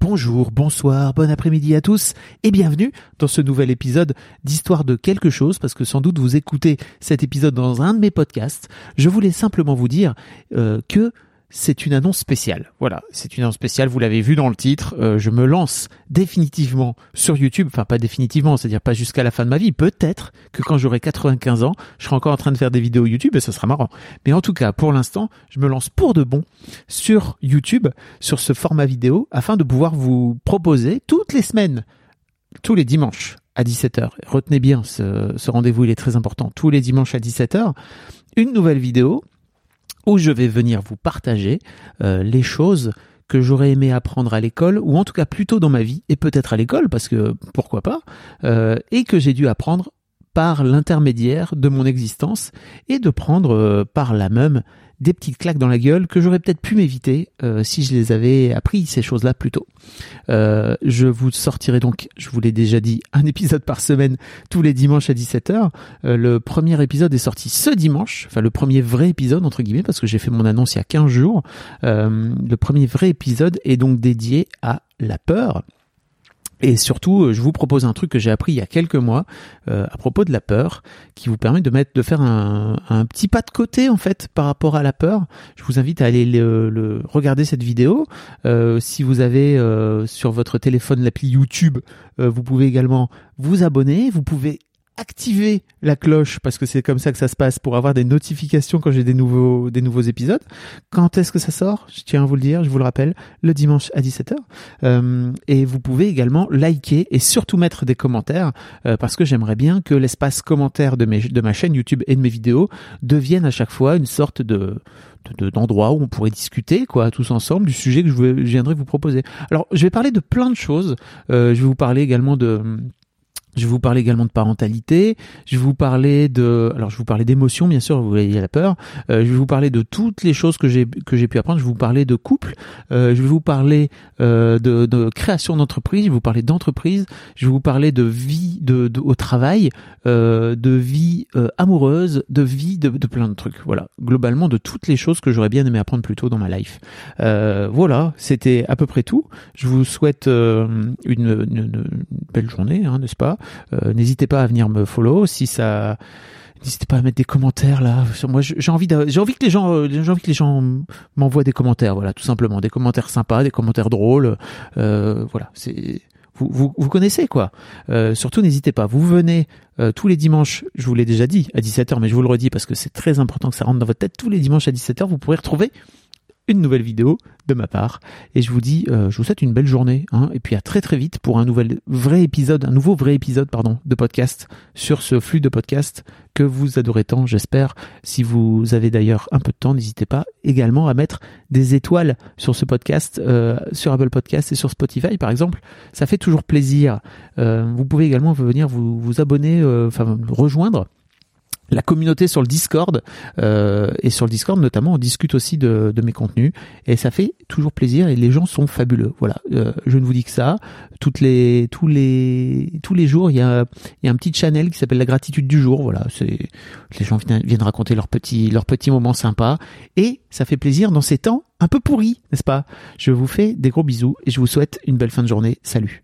Bonjour, bonsoir, bon après-midi à tous et bienvenue dans ce nouvel épisode d'Histoire de quelque chose parce que sans doute vous écoutez cet épisode dans un de mes podcasts. Je voulais simplement vous dire euh, que c'est une annonce spéciale. Voilà, c'est une annonce spéciale, vous l'avez vu dans le titre, euh, je me lance définitivement sur YouTube, enfin pas définitivement, c'est-à-dire pas jusqu'à la fin de ma vie, peut-être que quand j'aurai 95 ans, je serai encore en train de faire des vidéos YouTube et ça sera marrant. Mais en tout cas, pour l'instant, je me lance pour de bon sur YouTube, sur ce format vidéo, afin de pouvoir vous proposer toutes les semaines, tous les dimanches à 17h, retenez bien ce, ce rendez-vous, il est très important, tous les dimanches à 17h, une nouvelle vidéo où je vais venir vous partager euh, les choses que j'aurais aimé apprendre à l'école, ou en tout cas plutôt dans ma vie, et peut-être à l'école, parce que pourquoi pas, euh, et que j'ai dû apprendre par l'intermédiaire de mon existence, et de prendre euh, par la même des petites claques dans la gueule que j'aurais peut-être pu m'éviter euh, si je les avais appris ces choses-là plus tôt. Euh, je vous sortirai donc, je vous l'ai déjà dit, un épisode par semaine tous les dimanches à 17h. Euh, le premier épisode est sorti ce dimanche, enfin le premier vrai épisode entre guillemets parce que j'ai fait mon annonce il y a 15 jours. le premier vrai épisode est donc dédié à la peur. Et surtout, euh, je vous propose un truc que j'ai appris il y a quelques mois euh, à propos de la peur, qui vous permet de mettre, de faire un, petit pas de côté en fait par rapport à la peur. Je vous invite à aller le, regarder cette vidéo. Euh, si vous avez euh, sur votre téléphone l'appli YouTube, euh, vous pouvez également vous abonner. Vous pouvez activer la cloche parce que c'est comme ça que ça se passe pour avoir des notifications quand j'ai des nouveaux des nouveaux épisodes. Quand est-ce que ça sort? Je tiens à vous le dire, je vous le rappelle, le dimanche à 17h. Euh, et vous pouvez également liker et surtout mettre des commentaires euh, parce que j'aimerais bien que l'espace commentaire de mes de ma chaîne YouTube et de mes vidéos devienne à chaque fois une sorte de d'endroits où on pourrait discuter quoi tous ensemble du sujet que je, viendrai vous proposer. Alors je vais parler de plein de choses. Euh, je vais vous parler également de je vous parler également de parentalité. Je vous parler de, alors je vous parler d'émotions, bien sûr. Vous voyez la peur. Euh, je vais vous parler de toutes les choses que j'ai que j'ai pu apprendre. Je vais vous parler de couple. Euh, je vais vous parler euh, de, de, création d'entreprise. Je vais vous parler d'entreprise. Je vais vous parler de vie de, de au travail, euh, de vie euh, amoureuse, de vie de, de, plein de trucs. Voilà, globalement de toutes les choses que j'aurais bien aimé apprendre plus tôt dans ma life. voilà, c'était à peu près tout. Je vous souhaite une, une, une, belle journée, hein, n'est-ce pas? euh, n'hésitez pas à venir me follow si ça N'hésitez pas à mettre des commentaires là. Moi, j'ai envie, j'ai envie que les gens, euh, j'ai envie que les gens m'envoient des commentaires. Voilà, tout simplement, des commentaires sympas, des commentaires drôles. Euh, voilà, c'est vous, vous, vous, connaissez quoi. Euh, surtout, n'hésitez pas. Vous venez euh, tous les dimanches. Je vous l'ai déjà dit à 17h, mais je vous le redis parce que c'est très important que ça rentre dans votre tête. Tous les dimanches à 17h, vous pourrez retrouver une nouvelle vidéo de ma part. Et je vous dis, euh, je vous souhaite une belle journée. Hein, et puis à très très vite pour un nouvel vrai épisode, un nouveau vrai épisode, pardon, de podcast sur ce flux de podcast que vous adorez tant, j'espère. Si vous avez d'ailleurs un peu de temps, n'hésitez pas également à mettre des étoiles sur ce podcast, euh, sur Apple Podcast et sur Spotify par exemple. Ça fait toujours plaisir. Euh, vous pouvez également venir vous, vous abonner, enfin rejoindre la communauté sur le Discord euh, et sur le Discord notamment on discute aussi de, de, mes contenus et ça fait toujours plaisir et les gens sont fabuleux. Voilà euh, je ne vous dis que ça. Toutes les tous les tous les jours il y a il y a un petit channel qui s'appelle la gratitude du jour. Voilà c'est les gens viennent, viennent raconter leurs petits leurs petits moments sympas et ça fait plaisir dans ces temps un peu pourris n'est-ce pas? Je vous fais des gros bisous et je vous souhaite une belle fin de journée. Salut